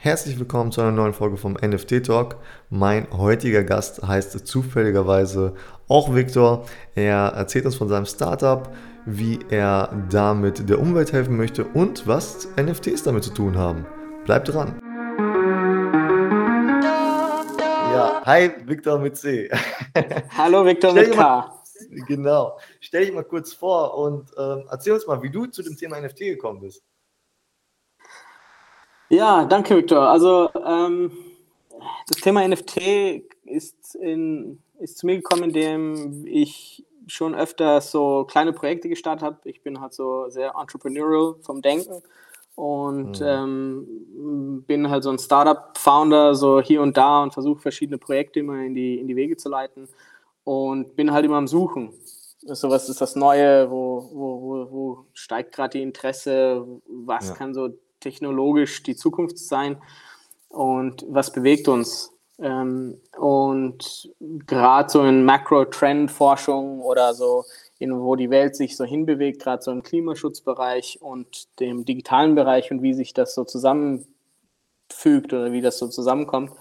Herzlich willkommen zu einer neuen Folge vom NFT Talk. Mein heutiger Gast heißt zufälligerweise auch Victor. Er erzählt uns von seinem Startup, wie er damit der Umwelt helfen möchte und was NFTs damit zu tun haben. Bleibt dran. Ja, hi Victor mit C. Hallo Victor mit K. Mal, genau. Stell dich mal kurz vor und äh, erzähl uns mal, wie du zu dem Thema NFT gekommen bist. Ja, danke, Victor. Also ähm, das Thema NFT ist, in, ist zu mir gekommen, indem ich schon öfter so kleine Projekte gestartet habe. Ich bin halt so sehr entrepreneurial vom Denken und mhm. ähm, bin halt so ein Startup-Founder, so hier und da und versuche verschiedene Projekte immer in die, in die Wege zu leiten und bin halt immer am Suchen. So was ist das Neue, wo, wo, wo, wo steigt gerade die Interesse, was ja. kann so technologisch die Zukunft sein und was bewegt uns. Ähm, und gerade so in Makro-Trend-Forschung oder so, in, wo die Welt sich so hinbewegt, gerade so im Klimaschutzbereich und dem digitalen Bereich und wie sich das so zusammenfügt oder wie das so zusammenkommt,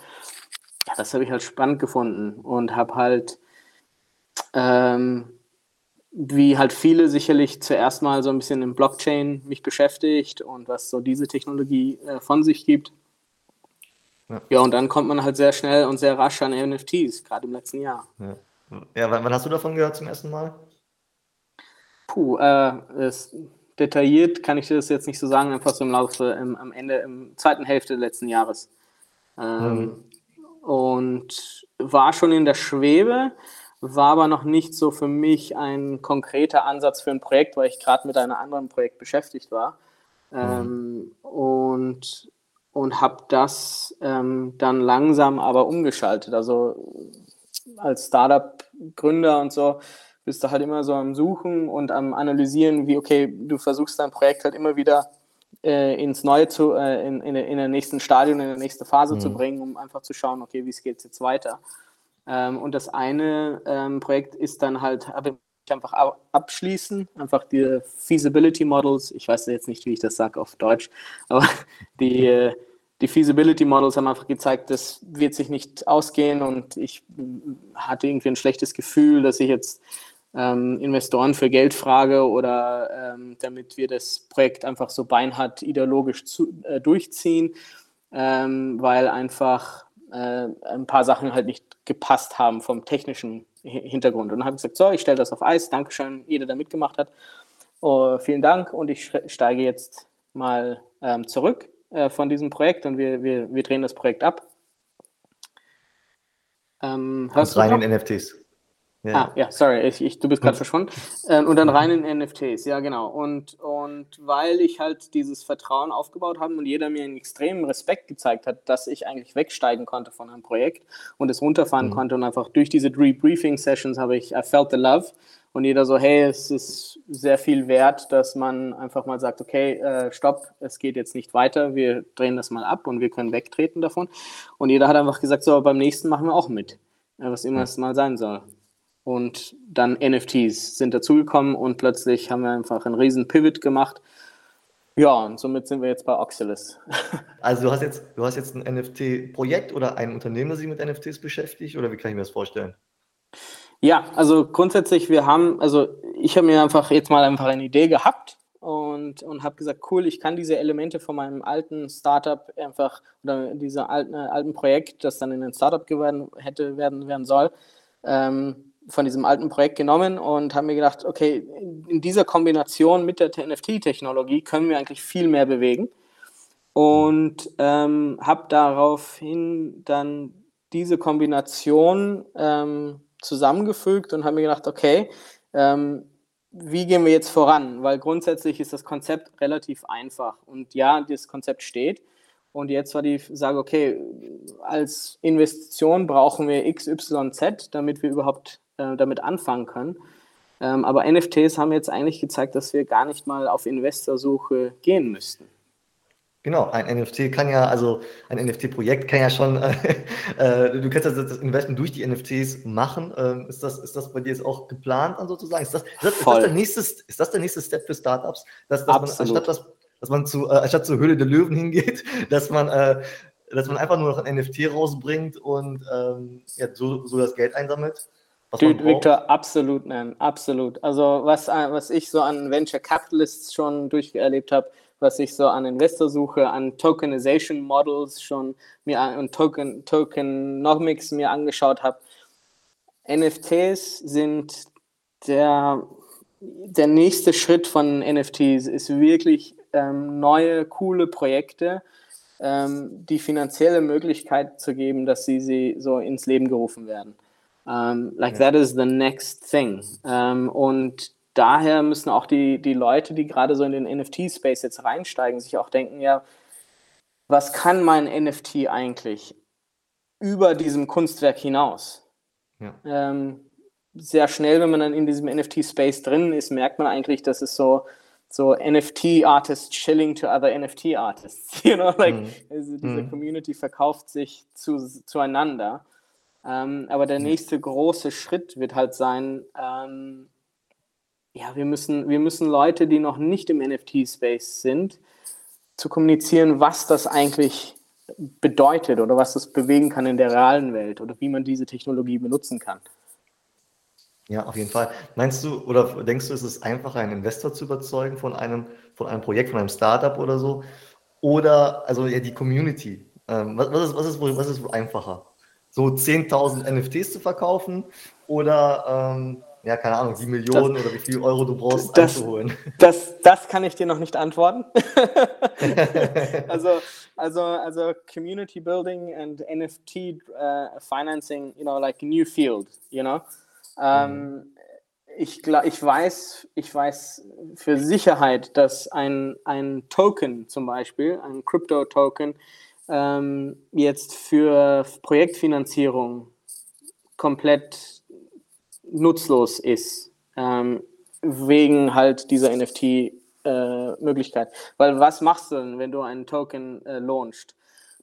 das habe ich halt spannend gefunden und habe halt ähm, wie halt viele sicherlich zuerst mal so ein bisschen im Blockchain mich beschäftigt und was so diese Technologie äh, von sich gibt. Ja. ja. und dann kommt man halt sehr schnell und sehr rasch an NFTs, gerade im letzten Jahr. Ja, ja wann, wann, hast du davon gehört zum ersten Mal? Puh, äh, es, detailliert kann ich das jetzt nicht so sagen, einfach so im Laufe, im, am Ende, im zweiten Hälfte letzten Jahres. Ähm, mhm. Und war schon in der Schwebe, war aber noch nicht so für mich ein konkreter Ansatz für ein Projekt, weil ich gerade mit einem anderen Projekt beschäftigt war. Mhm. Ähm, und und habe das ähm, dann langsam aber umgeschaltet. Also als Startup-Gründer und so bist du halt immer so am Suchen und am Analysieren, wie, okay, du versuchst dein Projekt halt immer wieder äh, ins Neue zu, äh, in, in, in der nächsten Stadion, in der nächsten Phase mhm. zu bringen, um einfach zu schauen, okay, wie geht es jetzt weiter. Ähm, und das eine ähm, Projekt ist dann halt einfach abschließen, einfach die Feasibility Models, ich weiß jetzt nicht, wie ich das sage auf Deutsch, aber die, die Feasibility Models haben einfach gezeigt, das wird sich nicht ausgehen und ich hatte irgendwie ein schlechtes Gefühl, dass ich jetzt ähm, Investoren für Geld frage oder ähm, damit wir das Projekt einfach so beinhart ideologisch zu, äh, durchziehen, ähm, weil einfach äh, ein paar Sachen halt nicht gepasst haben vom technischen Hintergrund. Und dann habe ich gesagt, so, ich stelle das auf Eis, Dankeschön, jeder, der mitgemacht hat. Oh, vielen Dank und ich steige jetzt mal ähm, zurück äh, von diesem Projekt und wir, wir, wir drehen das Projekt ab. Ähm, hörst und rein in NFTs. Ja. Ah, ja, sorry, ich, ich, du bist gerade verschwunden. Ähm, und dann rein in NFTs, ja, genau. Und, und weil ich halt dieses Vertrauen aufgebaut habe und jeder mir einen extremen Respekt gezeigt hat, dass ich eigentlich wegsteigen konnte von einem Projekt und es runterfahren mhm. konnte und einfach durch diese Rebriefing-Sessions habe ich, I felt the love. Und jeder so, hey, es ist sehr viel wert, dass man einfach mal sagt, okay, äh, stopp, es geht jetzt nicht weiter, wir drehen das mal ab und wir können wegtreten davon. Und jeder hat einfach gesagt, so, beim nächsten machen wir auch mit, äh, was immer es mal sein soll und dann NFTs sind dazugekommen und plötzlich haben wir einfach einen riesen Pivot gemacht. Ja, und somit sind wir jetzt bei Oxalis. Also du hast jetzt, du hast jetzt ein NFT-Projekt oder ein Unternehmen, das sich mit NFTs beschäftigt oder wie kann ich mir das vorstellen? Ja, also grundsätzlich, wir haben, also ich habe mir einfach jetzt mal einfach eine Idee gehabt und, und habe gesagt, cool, ich kann diese Elemente von meinem alten Startup einfach oder dieser alten, äh, alten Projekt, das dann in ein Startup geworden hätte werden, werden soll, ähm, von diesem alten Projekt genommen und haben mir gedacht, okay, in dieser Kombination mit der NFT-Technologie können wir eigentlich viel mehr bewegen. Und ähm, habe daraufhin dann diese Kombination ähm, zusammengefügt und habe mir gedacht, okay, ähm, wie gehen wir jetzt voran? Weil grundsätzlich ist das Konzept relativ einfach. Und ja, das Konzept steht. Und jetzt war die Sage, okay, als Investition brauchen wir XYZ, damit wir überhaupt äh, damit anfangen können. Ähm, aber NFTs haben jetzt eigentlich gezeigt, dass wir gar nicht mal auf Investorsuche gehen müssten. Genau, ein NFT kann ja, also ein NFT-Projekt kann ja schon, äh, äh, du kannst ja das Investment durch die NFTs machen. Ähm, ist, das, ist das bei dir jetzt auch geplant dann sozusagen? Ist das, ist das, ist das, der, nächste, ist das der nächste Step für Startups? Dass, dass man anstatt das dass man zu, äh, anstatt zur Höhle der Löwen hingeht, dass man, äh, dass man einfach nur noch ein NFT rausbringt und ähm, ja, so, so das Geld einsammelt. Dude, Victor, absolut, man, absolut. Also was, äh, was ich so an Venture Capitalists schon durcherlebt habe, was ich so an Investorsuche, an Tokenization Models schon mir an und Token, Tokenomics mir angeschaut habe. NFTs sind der, der nächste Schritt von NFTs, ist wirklich ähm, neue, coole Projekte, ähm, die finanzielle Möglichkeit zu geben, dass sie, sie so ins Leben gerufen werden. Um, ähm, like ja. that is the next thing. Um, ähm, und daher müssen auch die, die Leute, die gerade so in den NFT-Space jetzt reinsteigen, sich auch denken, ja, was kann mein NFT eigentlich über diesem Kunstwerk hinaus? Ja. Ähm, sehr schnell, wenn man dann in diesem NFT-Space drin ist, merkt man eigentlich, dass es so, so NFT-Artists chilling to other NFT-Artists. You know, like, mhm. also diese mhm. Community verkauft sich zu, zueinander. Ähm, aber der nächste große Schritt wird halt sein, ähm, ja, wir müssen, wir müssen Leute, die noch nicht im NFT-Space sind, zu kommunizieren, was das eigentlich bedeutet oder was das bewegen kann in der realen Welt oder wie man diese Technologie benutzen kann. Ja, auf jeden Fall. Meinst du oder denkst du, ist es einfacher, einen Investor zu überzeugen von einem, von einem Projekt, von einem Startup oder so? Oder also ja, die Community? Ähm, was, was, ist, was, ist was ist wohl einfacher? So 10.000 NFTs zu verkaufen oder ähm, ja, keine Ahnung, die Millionen das, oder wie viel Euro du brauchst das, einzuholen? Das, das kann ich dir noch nicht antworten. also, also, also Community Building and NFT uh, Financing, you know, like a new field, you know. Ähm, mhm. ich, ich, weiß, ich weiß für Sicherheit, dass ein, ein Token zum Beispiel, ein Crypto-Token, ähm, jetzt für Projektfinanzierung komplett nutzlos ist, ähm, wegen halt dieser NFT-Möglichkeit. Äh, Weil was machst du denn, wenn du einen Token äh, launchst?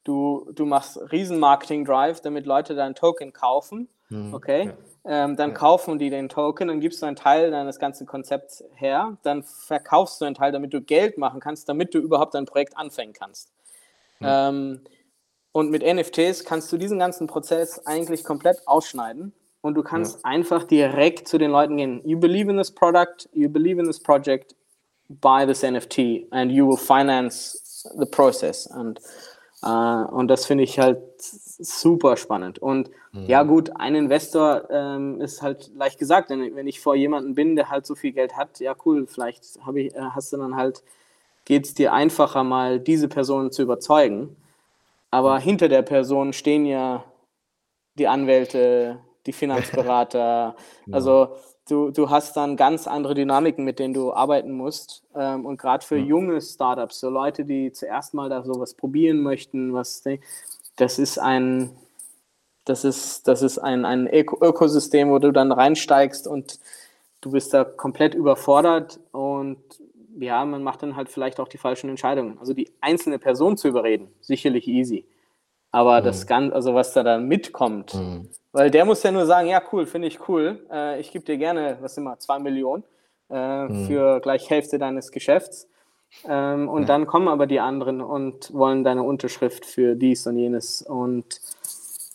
Du, du machst riesen Marketing-Drive, damit Leute deinen Token kaufen, mhm, okay? Ja. Ähm, dann ja. kaufen die den Token, dann gibst du einen Teil deines ganzen Konzepts her, dann verkaufst du einen Teil, damit du Geld machen kannst, damit du überhaupt dein Projekt anfangen kannst. Ähm, und mit NFTs kannst du diesen ganzen Prozess eigentlich komplett ausschneiden und du kannst ja. einfach direkt zu den Leuten gehen. You believe in this product, you believe in this project, buy this NFT and you will finance the process. Und, äh, und das finde ich halt super spannend. Und mhm. ja, gut, ein Investor ähm, ist halt leicht gesagt, denn wenn ich vor jemandem bin, der halt so viel Geld hat, ja, cool, vielleicht ich, äh, hast du dann halt, geht es dir einfacher, mal diese Person zu überzeugen. Aber hinter der Person stehen ja die Anwälte, die Finanzberater. also du, du hast dann ganz andere Dynamiken, mit denen du arbeiten musst. Ähm, und gerade für ja. junge Startups, so Leute, die zuerst mal da sowas probieren möchten, was das ist ein, das ist, das ist ein, ein Ökosystem, wo du dann reinsteigst und du bist da komplett überfordert und ja, man macht dann halt vielleicht auch die falschen Entscheidungen. Also die einzelne Person zu überreden, sicherlich easy. Aber mhm. das Ganze, also was da dann mitkommt, mhm. weil der muss ja nur sagen, ja cool, finde ich cool, äh, ich gebe dir gerne, was immer, zwei Millionen äh, mhm. für gleich Hälfte deines Geschäfts. Ähm, und ja. dann kommen aber die anderen und wollen deine Unterschrift für dies und jenes und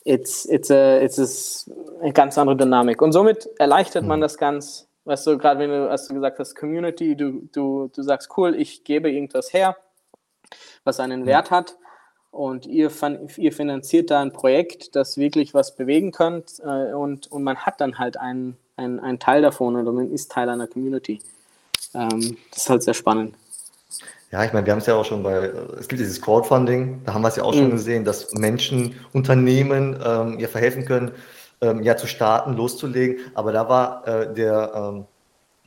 it's, it's, a, it's a, eine ganz andere Dynamik. Und somit erleichtert man mhm. das ganz, weißt du, gerade wenn du, als du gesagt hast, Community, du, du, du sagst, cool, ich gebe irgendwas her, was einen Wert hat und ihr, ihr finanziert da ein Projekt, das wirklich was bewegen könnt äh, und, und man hat dann halt einen, einen, einen Teil davon oder man ist Teil einer Community. Ähm, das ist halt sehr spannend. Ja, ich meine, wir haben es ja auch schon bei, es gibt dieses Crowdfunding, da haben wir es ja auch mhm. schon gesehen, dass Menschen, Unternehmen ähm, ja verhelfen können, ähm, ja zu starten, loszulegen. Aber da war äh, der, ähm,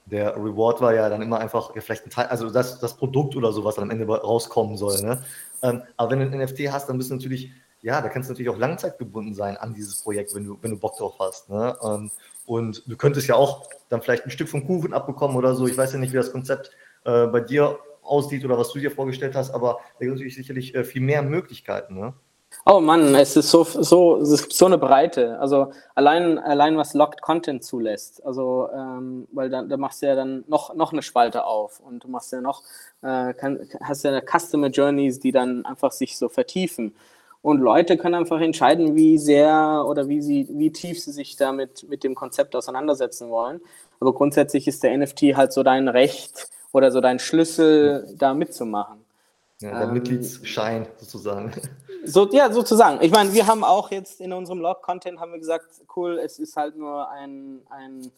der Reward war ja dann immer einfach ja, vielleicht ein Teil, also das, das Produkt oder so, was dann am Ende rauskommen soll. Ne? Ähm, aber wenn du ein NFT hast, dann bist du natürlich, ja, da kannst du natürlich auch langzeitgebunden sein an dieses Projekt, wenn du, wenn du Bock drauf hast. Ne? Ähm, und du könntest ja auch dann vielleicht ein Stück vom Kuchen abbekommen oder so. Ich weiß ja nicht, wie das Konzept äh, bei dir aussieht oder was du dir vorgestellt hast, aber da gibt es natürlich sicherlich äh, viel mehr Möglichkeiten. Ne? Oh Mann, es ist so, so, es gibt so eine Breite. Also allein, allein was Locked Content zulässt. Also, ähm, weil da, da machst du ja dann noch, noch eine Spalte auf und du machst ja noch, äh, kann, hast ja Customer Journeys, die dann einfach sich so vertiefen. Und Leute können einfach entscheiden, wie sehr oder wie sie, wie tief sie sich damit mit dem Konzept auseinandersetzen wollen. Aber grundsätzlich ist der NFT halt so dein Recht oder so dein Schlüssel, da mitzumachen. Ja, der ähm, Mitgliedsschein sozusagen. So, ja, sozusagen. Ich meine, wir haben auch jetzt in unserem Log-Content haben wir gesagt, cool, es ist halt nur ein, ein,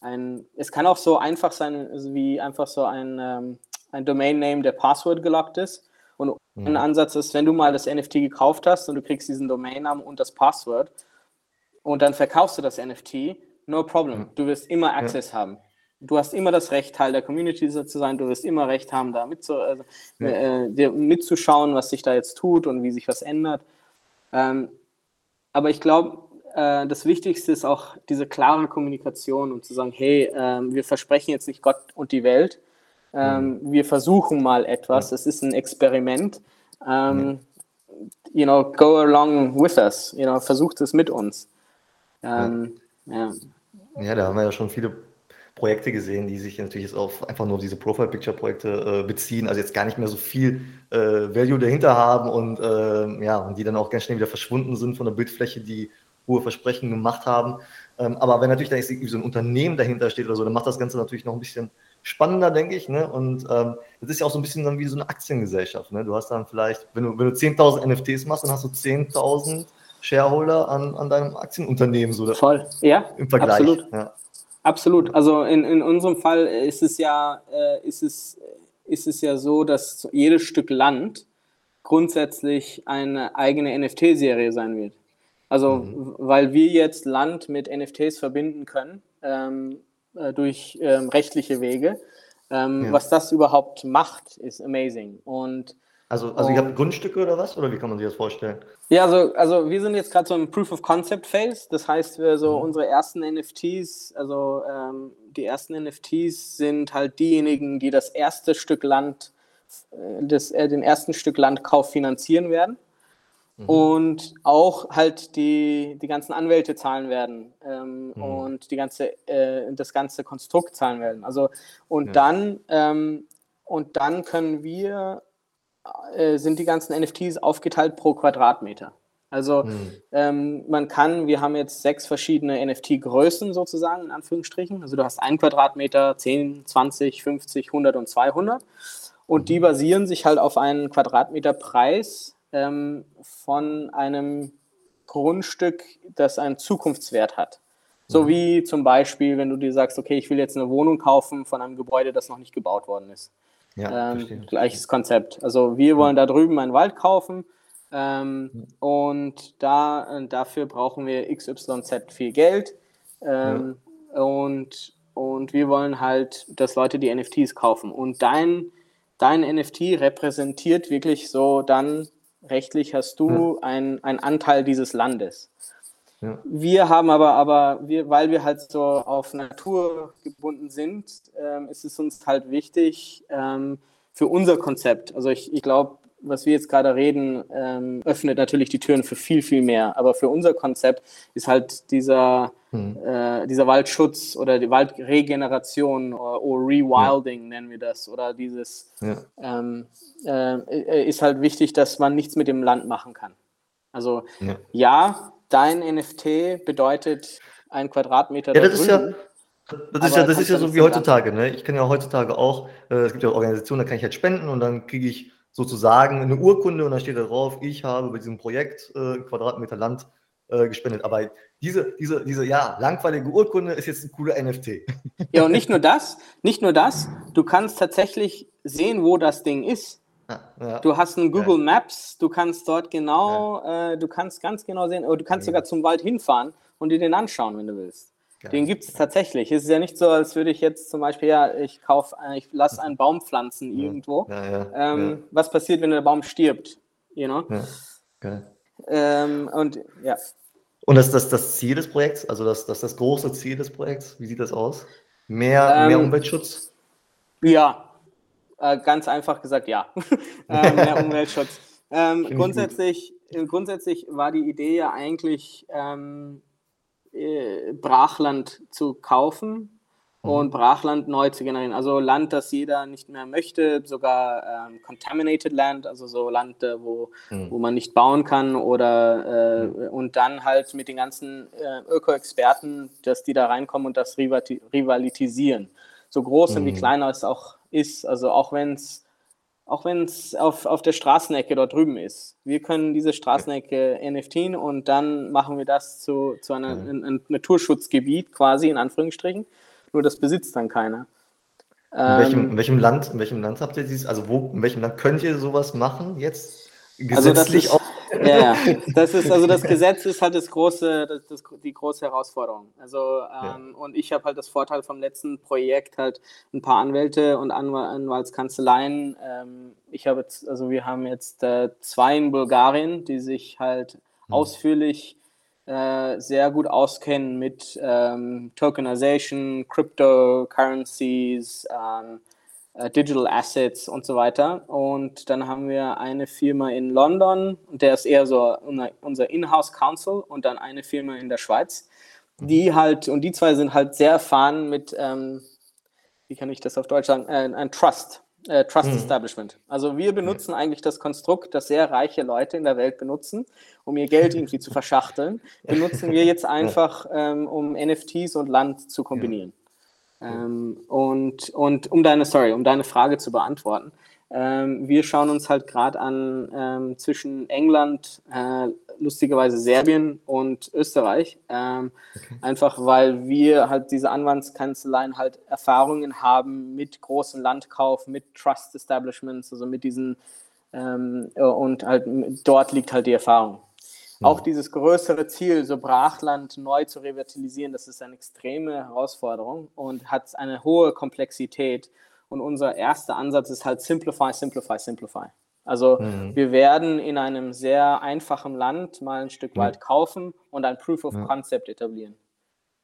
ein es kann auch so einfach sein, wie einfach so ein, ähm, ein Domain-Name, der Password gelockt ist. Und mhm. ein Ansatz ist, wenn du mal das NFT gekauft hast und du kriegst diesen Domain-Namen und das Password und dann verkaufst du das NFT, no problem. Mhm. Du wirst immer Access ja. haben du hast immer das Recht, Teil der Community zu sein, du wirst immer Recht haben, da mitzu, also, ja. äh, mitzuschauen, was sich da jetzt tut und wie sich was ändert. Ähm, aber ich glaube, äh, das Wichtigste ist auch diese klare Kommunikation und zu sagen, hey, äh, wir versprechen jetzt nicht Gott und die Welt, ähm, mhm. wir versuchen mal etwas, es ist ein Experiment. Ähm, you know, go along with us, you know, versucht es mit uns. Ähm, ja. ja, da haben wir ja schon viele Projekte gesehen, die sich natürlich jetzt auf einfach nur diese Profile-Picture-Projekte äh, beziehen, also jetzt gar nicht mehr so viel äh, Value dahinter haben und äh, ja, und die dann auch ganz schnell wieder verschwunden sind von der Bildfläche, die hohe Versprechen gemacht haben. Ähm, aber wenn natürlich da jetzt irgendwie so ein Unternehmen dahinter steht oder so, dann macht das Ganze natürlich noch ein bisschen spannender, denke ich. Ne? Und ähm, das ist ja auch so ein bisschen dann wie so eine Aktiengesellschaft. Ne? Du hast dann vielleicht, wenn du, wenn du 10.000 NFTs machst, dann hast du 10.000 Shareholder an, an deinem Aktienunternehmen. So Voll, ja. Im Vergleich. Absolut. Ja. Absolut. Also in, in unserem Fall ist es ja, äh, ist es, ist es ja so, dass jedes Stück Land grundsätzlich eine eigene NFT-Serie sein wird. Also, mhm. weil wir jetzt Land mit NFTs verbinden können, ähm, äh, durch ähm, rechtliche Wege. Ähm, ja. Was das überhaupt macht, ist amazing. Und also, also ihr habt Grundstücke oder was? Oder wie kann man sich das vorstellen? Ja, also, also wir sind jetzt gerade so im Proof of Concept Phase. Das heißt, wir so mhm. unsere ersten NFTs, also ähm, die ersten NFTs sind halt diejenigen, die das erste Stück Land, äh, das, äh, den ersten Stück Landkauf finanzieren werden. Mhm. Und auch halt die, die ganzen Anwälte zahlen werden ähm, mhm. und die ganze, äh, das ganze Konstrukt zahlen werden. Also und ja. dann ähm, und dann können wir äh, sind die ganzen NFTs aufgeteilt pro Quadratmeter. Also hm. ähm, man kann, wir haben jetzt sechs verschiedene NFT-Größen sozusagen, in Anführungsstrichen. Also du hast ein Quadratmeter, 10, 20, 50, 100 und 200. Und mhm. die basieren sich halt auf einen Quadratmeterpreis ähm, von einem Grundstück, das einen Zukunftswert hat. So mhm. wie zum Beispiel, wenn du dir sagst, okay, ich will jetzt eine Wohnung kaufen von einem Gebäude, das noch nicht gebaut worden ist. Ja, ähm, gleiches Konzept. Also wir wollen da drüben einen Wald kaufen ähm, und da, äh, dafür brauchen wir XYZ viel Geld ähm, ja. und, und wir wollen halt, dass Leute die NFTs kaufen. Und dein, dein NFT repräsentiert wirklich so dann rechtlich hast du ja. einen Anteil dieses Landes. Ja. Wir haben aber, aber wir, weil wir halt so auf Natur gebunden sind, ähm, ist es uns halt wichtig ähm, für unser Konzept. Also ich, ich glaube, was wir jetzt gerade reden, ähm, öffnet natürlich die Türen für viel, viel mehr. Aber für unser Konzept ist halt dieser, hm. äh, dieser Waldschutz oder die Waldregeneration oder, oder Rewilding ja. nennen wir das. Oder dieses ja. ähm, äh, ist halt wichtig, dass man nichts mit dem Land machen kann. Also ja dein NFT bedeutet ein Quadratmeter. Ja, das ist ja, das ist ja, das ist ja so wie heutzutage. Ne? Ich kann ja heutzutage auch, äh, es gibt ja Organisationen, da kann ich halt spenden und dann kriege ich sozusagen eine Urkunde und dann steht da drauf, ich habe bei diesem Projekt äh, Quadratmeter Land äh, gespendet. Aber diese, diese, diese ja, langweilige Urkunde ist jetzt ein cooler NFT. Ja, und nicht nur das, nicht nur das, du kannst tatsächlich sehen, wo das Ding ist. Ja, Du hast ein Google ja. Maps, du kannst dort genau, ja. äh, du kannst ganz genau sehen, oder du kannst sogar zum Wald hinfahren und dir den anschauen, wenn du willst. Den gibt es tatsächlich. Es ist ja nicht so, als würde ich jetzt zum Beispiel, ja, ich kaufe, äh, ich lasse einen Baum pflanzen irgendwo. Ähm, was passiert, wenn der Baum stirbt? You know? Ähm, und ja. Und das ist das, das Ziel des Projekts, also das, das, das große Ziel des Projekts, wie sieht das aus? Mehr, ähm, mehr Umweltschutz? Ja, äh, ganz einfach gesagt, ja. äh, mehr Umweltschutz. ähm, grundsätzlich, grundsätzlich war die Idee ja eigentlich, ähm, äh, Brachland zu kaufen Mhm. und Brachland neu zu generieren. Also Land, das jeder nicht mehr möchte, sogar ähm, Contaminated Land, also so Land, äh, wo, mhm. wo man nicht bauen kann oder äh, mhm. und dann halt mit den ganzen äh, Öko-Experten, dass die da reinkommen und das rivalisieren. So groß mhm. und wie kleiner es auch ist, also auch wenn es auch wenn es auf, auf der Straßenecke dort drüben ist. Wir können diese Straßenecke NFTen und dann machen wir das zu, zu einem mhm. ein, Naturschutzgebiet quasi, in Anführungsstrichen nur das besitzt dann keiner. In welchem, ähm, in welchem, Land, in welchem Land habt ihr dieses, also wo, in welchem Land könnt ihr sowas machen jetzt? Gesetzlich also das ist, ja, das ist, also das Gesetz ist halt das große, das, das die große Herausforderung. Also, ähm, ja. und ich habe halt das Vorteil vom letzten Projekt halt ein paar Anwälte und Anwaltskanzleien. Ähm, ich habe jetzt, also wir haben jetzt äh, zwei in Bulgarien, die sich halt hm. ausführlich äh, sehr gut auskennen mit ähm, Tokenization, Cryptocurrencies, ähm, äh, Digital Assets und so weiter. Und dann haben wir eine Firma in London, der ist eher so unser In-house Council und dann eine Firma in der Schweiz, die halt, und die zwei sind halt sehr erfahren mit, ähm, wie kann ich das auf Deutsch sagen, äh, ein Trust äh, Trust mhm. Establishment. Also wir benutzen ja. eigentlich das Konstrukt, das sehr reiche Leute in der Welt benutzen, um ihr Geld irgendwie zu verschachteln, benutzen wir jetzt einfach, ähm, um NFTs und Land zu kombinieren. Ja. Ähm, und, und um deine, sorry, um deine Frage zu beantworten, ähm, wir schauen uns halt gerade an ähm, zwischen England, äh, lustigerweise Serbien und Österreich. Ähm, okay. Einfach weil wir halt diese Anwaltskanzleien halt Erfahrungen haben mit großen Landkauf, mit Trust Establishments, also mit diesen ähm, und halt dort liegt halt die Erfahrung. Ja. Auch dieses größere Ziel, so Brachland neu zu revitalisieren, das ist eine extreme Herausforderung und hat eine hohe Komplexität. Und unser erster Ansatz ist halt Simplify, Simplify, Simplify. Also mhm. wir werden in einem sehr einfachen Land mal ein Stück Wald kaufen und ein Proof of Concept etablieren.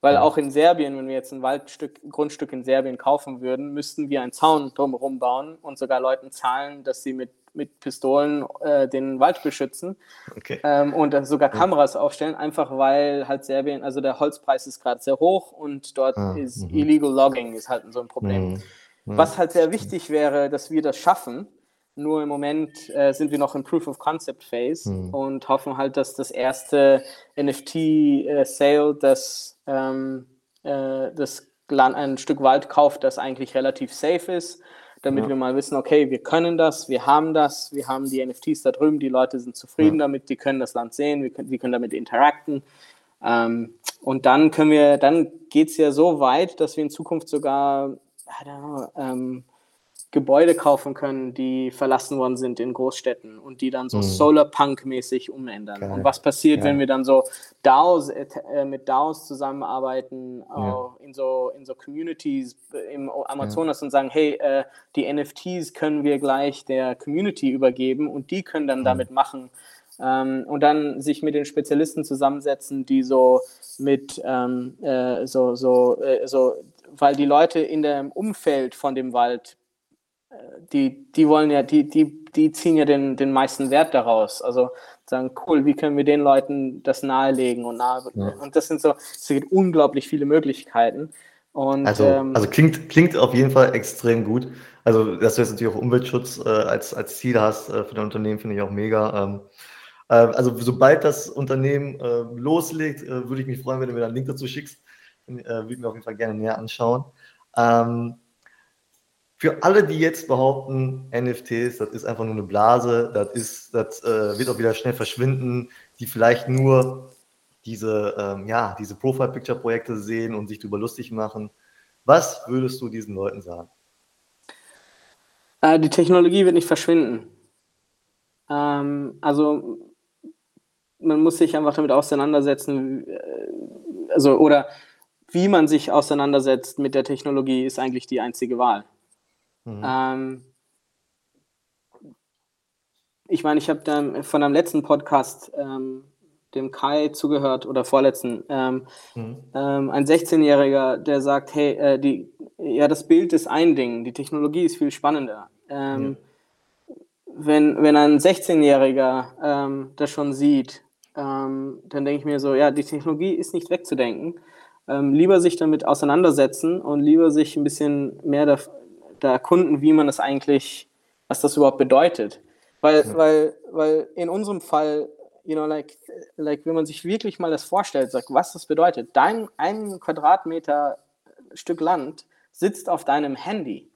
Weil auch in Serbien, wenn wir jetzt ein Waldstück, Grundstück in Serbien kaufen würden, müssten wir einen Zaun drumherum bauen und sogar Leuten zahlen, dass sie mit, mit Pistolen äh, den Wald beschützen okay. ähm, und sogar Kameras aufstellen, einfach weil halt Serbien, also der Holzpreis ist gerade sehr hoch und dort ah, ist mhm. Illegal Logging ist halt so ein Problem. Mhm. Was halt sehr wichtig wäre, dass wir das schaffen. Nur im Moment äh, sind wir noch im Proof of Concept Phase mhm. und hoffen halt, dass das erste NFT-Sale, äh, das, ähm, äh, das Land, ein Stück Wald kauft, das eigentlich relativ safe ist, damit ja. wir mal wissen, okay, wir können das, wir haben das, wir haben die NFTs da drüben, die Leute sind zufrieden ja. damit, die können das Land sehen, wir können, die können damit interacten. Ähm, und dann können wir, dann geht es ja so weit, dass wir in Zukunft sogar I don't know, ähm, Gebäude kaufen können, die verlassen worden sind in Großstädten und die dann so mhm. Solarpunk-mäßig umändern. Geil. Und was passiert, ja. wenn wir dann so DAOs, äh, mit DAOs zusammenarbeiten, ja. in, so, in so Communities im Amazonas ja. und sagen, hey, äh, die NFTs können wir gleich der Community übergeben und die können dann mhm. damit machen. Ähm, und dann sich mit den Spezialisten zusammensetzen, die so mit ähm, äh, so, so, äh, so weil die Leute in dem Umfeld von dem Wald, äh, die, die wollen ja, die, die, die ziehen ja den, den meisten Wert daraus. Also sagen, cool, wie können wir den Leuten das nahelegen und nahe, ja. und das sind so, es gibt unglaublich viele Möglichkeiten. Und, also, ähm, also klingt, klingt auf jeden Fall extrem gut. Also, dass du jetzt natürlich auch Umweltschutz äh, als, als Ziel hast äh, für dein Unternehmen, finde ich auch mega. Ähm, äh, also, sobald das Unternehmen äh, loslegt, äh, würde ich mich freuen, wenn du mir einen Link dazu schickst äh, würde mir auf jeden Fall gerne näher anschauen. Ähm, für alle, die jetzt behaupten, NFTs, das ist einfach nur eine Blase, das, ist, das äh, wird auch wieder schnell verschwinden, die vielleicht nur diese, ähm, ja, diese Profile-Picture-Projekte sehen und sich darüber lustig machen. Was würdest du diesen Leuten sagen? Äh, die Technologie wird nicht verschwinden. Ähm, also man muss sich einfach damit auseinandersetzen, äh, also oder wie man sich auseinandersetzt mit der Technologie, ist eigentlich die einzige Wahl. Mhm. Ähm, ich meine, ich habe von einem letzten Podcast ähm, dem Kai zugehört oder vorletzten, ähm, mhm. ähm, ein 16-Jähriger, der sagt, hey, äh, die, ja, das Bild ist ein Ding, die Technologie ist viel spannender. Ähm, wenn, wenn ein 16-Jähriger ähm, das schon sieht, ähm, dann denke ich mir so, ja, die Technologie ist nicht wegzudenken. Ähm, lieber sich damit auseinandersetzen und lieber sich ein bisschen mehr da, da erkunden, wie man das eigentlich, was das überhaupt bedeutet. Weil, ja. weil, weil in unserem Fall, you know, like, like, wenn man sich wirklich mal das vorstellt, sagt, was das bedeutet, dein ein Quadratmeter Stück Land sitzt auf deinem Handy.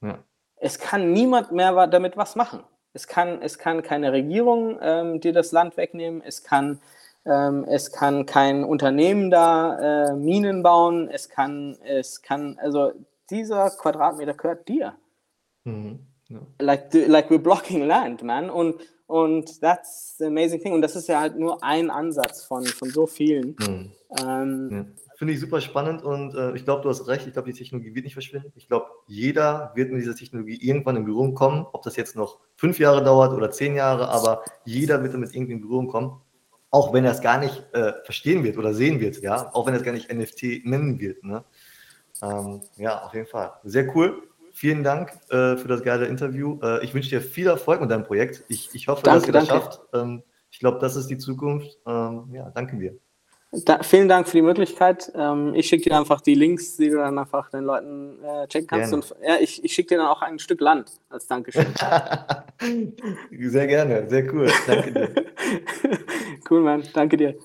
Ja. Es kann niemand mehr damit was machen. Es kann, es kann keine Regierung ähm, dir das Land wegnehmen. Es kann, ähm, es kann kein Unternehmen da äh, Minen bauen. Es kann, es kann, also dieser Quadratmeter gehört dir. Mhm. Ja. Like, like we're blocking land, man. Und, und that's the amazing thing. Und das ist ja halt nur ein Ansatz von, von so vielen. Mhm. Ähm, ja. Finde ich super spannend und äh, ich glaube, du hast recht. Ich glaube, die Technologie wird nicht verschwinden. Ich glaube, jeder wird mit dieser Technologie irgendwann in Berührung kommen. Ob das jetzt noch fünf Jahre dauert oder zehn Jahre, aber jeder wird damit irgendwie in Berührung kommen. Auch wenn er es gar nicht äh, verstehen wird oder sehen wird, ja. Auch wenn er es gar nicht NFT nennen wird. Ne? Ähm, ja, auf jeden Fall. Sehr cool. Vielen Dank äh, für das geile Interview. Äh, ich wünsche dir viel Erfolg mit deinem Projekt. Ich, ich hoffe, danke, dass ihr das danke. schafft. Ähm, ich glaube, das ist die Zukunft. Ähm, ja, danke dir. Da, vielen Dank für die Möglichkeit. Ähm, ich schicke dir einfach die Links, die du dann einfach den Leuten äh, checken kannst. Gerne. Und ja, ich, ich schicke dir dann auch ein Stück Land als Dankeschön. sehr gerne, sehr cool. Danke dir. cool, Mann. Danke dir.